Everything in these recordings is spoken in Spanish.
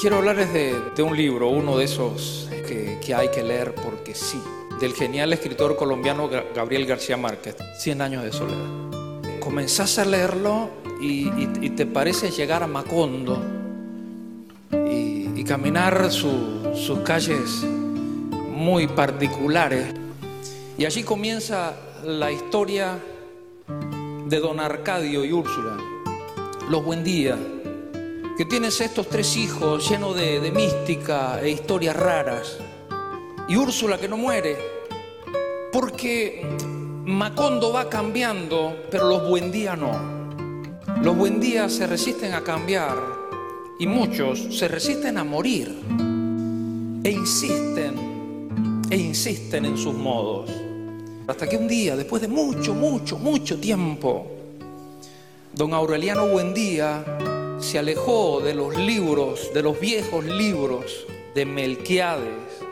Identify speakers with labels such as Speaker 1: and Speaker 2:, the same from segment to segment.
Speaker 1: Quiero hablarles de, un libro, uno de esos que, que hay que leer porque sí, del genial escritor colombiano Ga- Gabriel García Márquez, Cien años de soledad. Comenzás a leerlo y, te parece llegar a Macondo y, y caminar su- sus calles muy particulares. Y allí comienza la historia de don Arcadio y Úrsula, los buen días, que tienes estos tres hijos llenos de, mística e historias raras, y Úrsula que no muere, porque Macondo va cambiando, pero los buen días no. Los buen días se resisten a cambiar y muchos se resisten a morir e insisten, e insisten en sus modos. Hasta que un día, después de mucho, mucho, mucho tiempo, don Aureliano Buendía se alejó de los libros, de los viejos libros de Melquiades.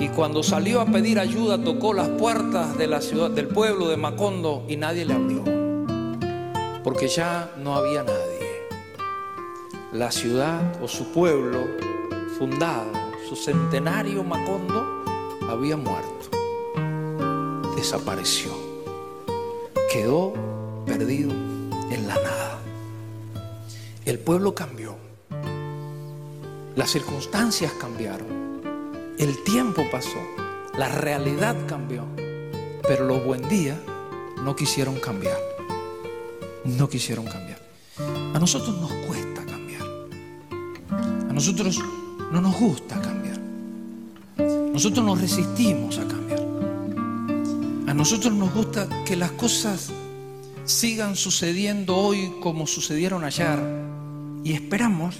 Speaker 1: Y cuando salió a pedir ayuda, tocó las puertas de la ciudad, del pueblo de Macondo y nadie le abrió. Porque ya no había nadie. La ciudad o su pueblo fundado, su centenario Macondo, había muerto desapareció. Quedó perdido en la nada. El pueblo cambió. Las circunstancias cambiaron. El tiempo pasó. La realidad cambió. Pero los buen días no quisieron cambiar. No quisieron cambiar. A nosotros nos cuesta cambiar. A nosotros no nos gusta cambiar. Nosotros nos resistimos a cambiar. A nosotros nos gusta que las cosas sigan sucediendo hoy como sucedieron ayer y esperamos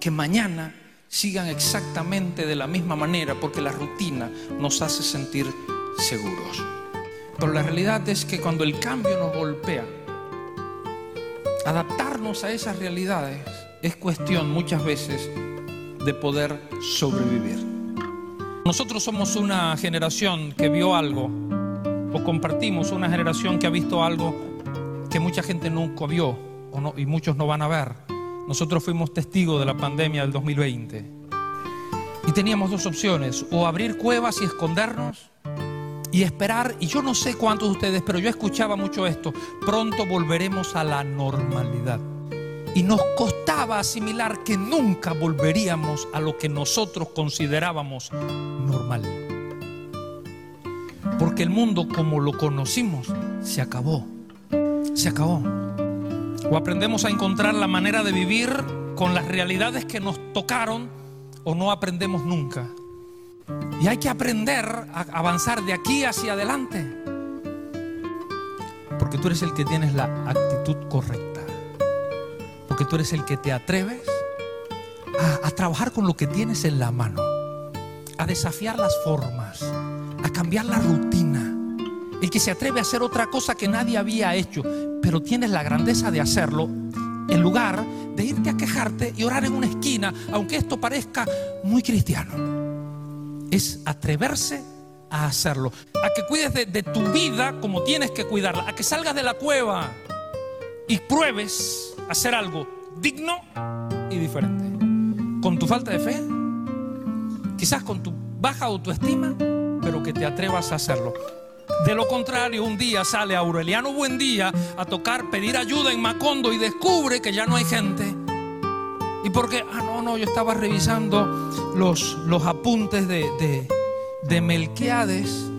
Speaker 1: que mañana sigan exactamente de la misma manera porque la rutina nos hace sentir seguros. Pero la realidad es que cuando el cambio nos golpea, adaptarnos a esas realidades es cuestión muchas veces de poder sobrevivir. Nosotros somos una generación que vio algo o compartimos una generación que ha visto algo que mucha gente nunca vio y muchos no van a ver. Nosotros fuimos testigos de la pandemia del 2020 y teníamos dos opciones, o abrir cuevas y escondernos y esperar, y yo no sé cuántos de ustedes, pero yo escuchaba mucho esto, pronto volveremos a la normalidad. Y nos costaba asimilar que nunca volveríamos a lo que nosotros considerábamos normal porque el mundo como lo conocimos se acabó. Se acabó. O aprendemos a encontrar la manera de vivir con las realidades que nos tocaron o no aprendemos nunca. Y hay que aprender a avanzar de aquí hacia adelante. Porque tú eres el que tienes la actitud correcta. Porque tú eres el que te atreves a, a trabajar con lo que tienes en la mano. A desafiar las formas a cambiar la rutina. El que se atreve a hacer otra cosa que nadie había hecho, pero tienes la grandeza de hacerlo, en lugar de irte a quejarte y orar en una esquina, aunque esto parezca muy cristiano. Es atreverse a hacerlo, a que cuides de, tu vida como tienes que cuidarla, a que salgas de la cueva y pruebes hacer algo digno y diferente. Con tu falta de fe, quizás con tu baja autoestima, pero que te atrevas a hacerlo. De lo contrario, un día sale Aureliano Buendía a tocar, pedir ayuda en Macondo y descubre que ya no hay gente. Y porque, ah, no, no, yo estaba revisando los, los apuntes de, de, de Melquiades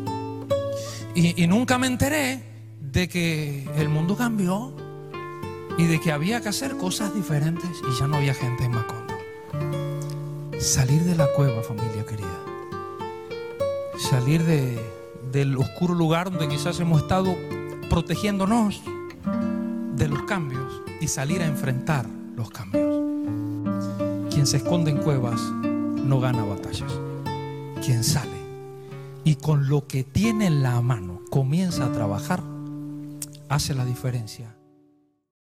Speaker 1: y, y nunca me enteré de que el mundo cambió y de que había que hacer cosas diferentes y ya no había gente en Macondo. Salir de la cueva, familia querida salir de, del oscuro lugar donde quizás hemos estado protegiéndonos de los cambios y salir a enfrentar los cambios. Quien se esconde en cuevas no gana batallas. Quien sale y con lo que tiene en la mano comienza a trabajar, hace la diferencia.